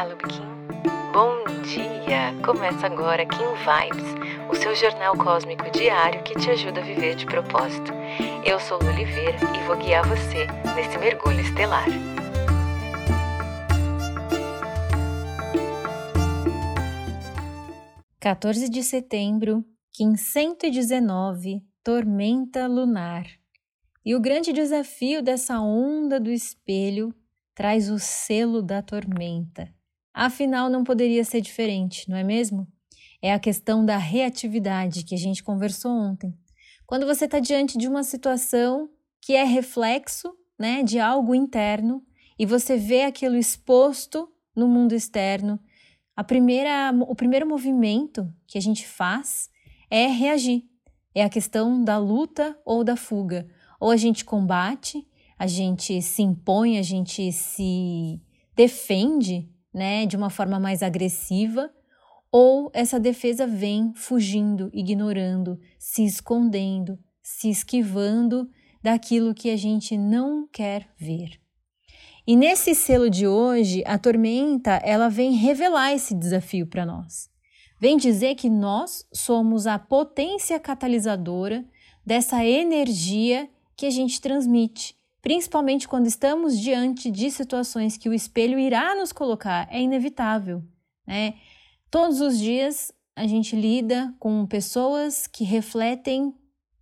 Olá, Lubikin. Bom dia! Começa agora Kim Vibes, o seu jornal cósmico diário que te ajuda a viver de propósito. Eu sou Lu Oliveira e vou guiar você nesse mergulho estelar. Quatorze de setembro, Kim 119, Tormenta Lunar. E o grande desafio dessa onda do espelho traz o selo da tormenta. Afinal, não poderia ser diferente, não é mesmo? É a questão da reatividade que a gente conversou ontem. Quando você está diante de uma situação que é reflexo né, de algo interno e você vê aquilo exposto no mundo externo, a primeira, o primeiro movimento que a gente faz é reagir. É a questão da luta ou da fuga. Ou a gente combate a gente se impõe, a gente se defende, né, de uma forma mais agressiva, ou essa defesa vem fugindo, ignorando, se escondendo, se esquivando daquilo que a gente não quer ver. E nesse selo de hoje, a tormenta, ela vem revelar esse desafio para nós. Vem dizer que nós somos a potência catalisadora dessa energia que a gente transmite, principalmente quando estamos diante de situações que o espelho irá nos colocar, é inevitável. Né? Todos os dias a gente lida com pessoas que refletem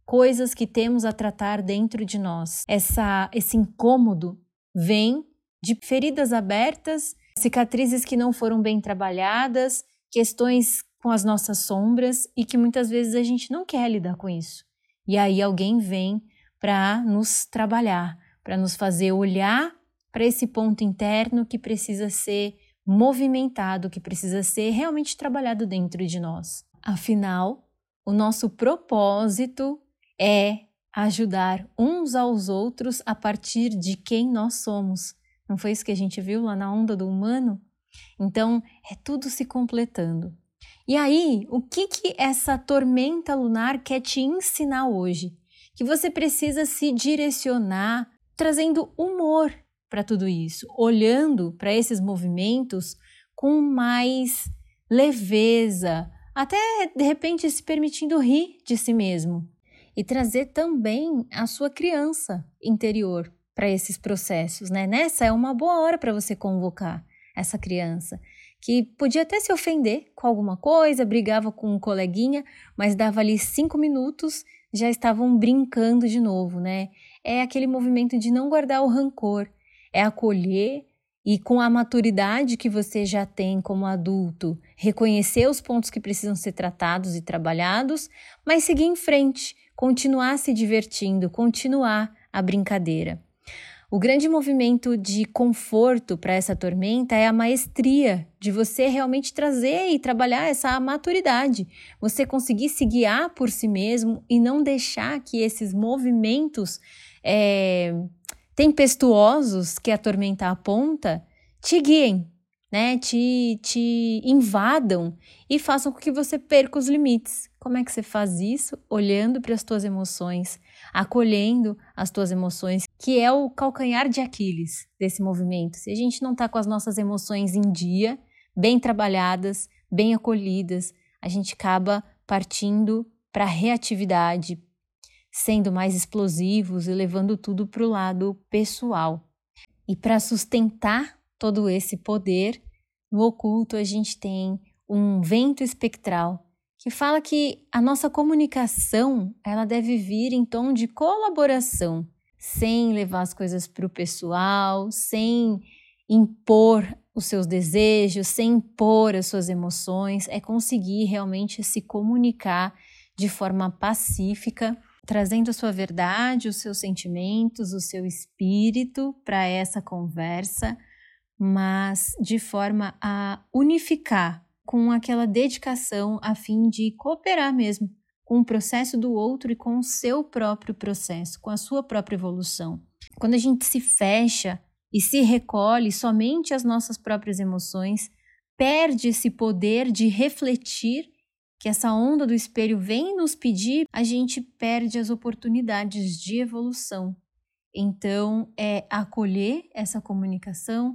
coisas que temos a tratar dentro de nós. Essa, esse incômodo vem de feridas abertas, cicatrizes que não foram bem trabalhadas, questões com as nossas sombras e que muitas vezes a gente não quer lidar com isso. E aí alguém vem para nos trabalhar, para nos fazer olhar para esse ponto interno que precisa ser movimentado, que precisa ser realmente trabalhado dentro de nós. Afinal, o nosso propósito é ajudar uns aos outros a partir de quem nós somos. Não foi isso que a gente viu lá na onda do humano? Então, é tudo se completando. E aí, o que que essa tormenta lunar quer te ensinar hoje? Que você precisa se direcionar trazendo humor para tudo isso, olhando para esses movimentos com mais leveza, até de repente se permitindo rir de si mesmo e trazer também a sua criança interior para esses processos, né? Nessa é uma boa hora para você convocar essa criança que podia até se ofender com alguma coisa, brigava com um coleguinha, mas dava ali cinco minutos já estavam brincando de novo, né? É aquele movimento de não guardar o rancor, é acolher e com a maturidade que você já tem como adulto, reconhecer os pontos que precisam ser tratados e trabalhados, mas seguir em frente, continuar se divertindo, continuar a brincadeira. O grande movimento de conforto para essa tormenta é a maestria de você realmente trazer e trabalhar essa maturidade, você conseguir se guiar por si mesmo e não deixar que esses movimentos é, tempestuosos que a tormenta aponta te guiem, né? Te, te invadam e façam com que você perca os limites. Como é que você faz isso? Olhando para as tuas emoções, acolhendo as tuas emoções, que é o calcanhar de Aquiles desse movimento. Se a gente não está com as nossas emoções em dia, bem trabalhadas, bem acolhidas, a gente acaba partindo para a reatividade, sendo mais explosivos e levando tudo para o lado pessoal. E para sustentar todo esse poder, no oculto a gente tem um vento espectral que fala que a nossa comunicação ela deve vir em tom de colaboração, sem levar as coisas para o pessoal, sem impor os seus desejos, sem impor as suas emoções, é conseguir realmente se comunicar de forma pacífica trazendo a sua verdade, os seus sentimentos, o seu espírito para essa conversa, mas de forma a unificar com aquela dedicação a fim de cooperar mesmo com o processo do outro e com o seu próprio processo, com a sua própria evolução. Quando a gente se fecha e se recolhe somente às nossas próprias emoções, perde esse poder de refletir que essa onda do espelho vem nos pedir, a gente perde as oportunidades de evolução. Então, é acolher essa comunicação,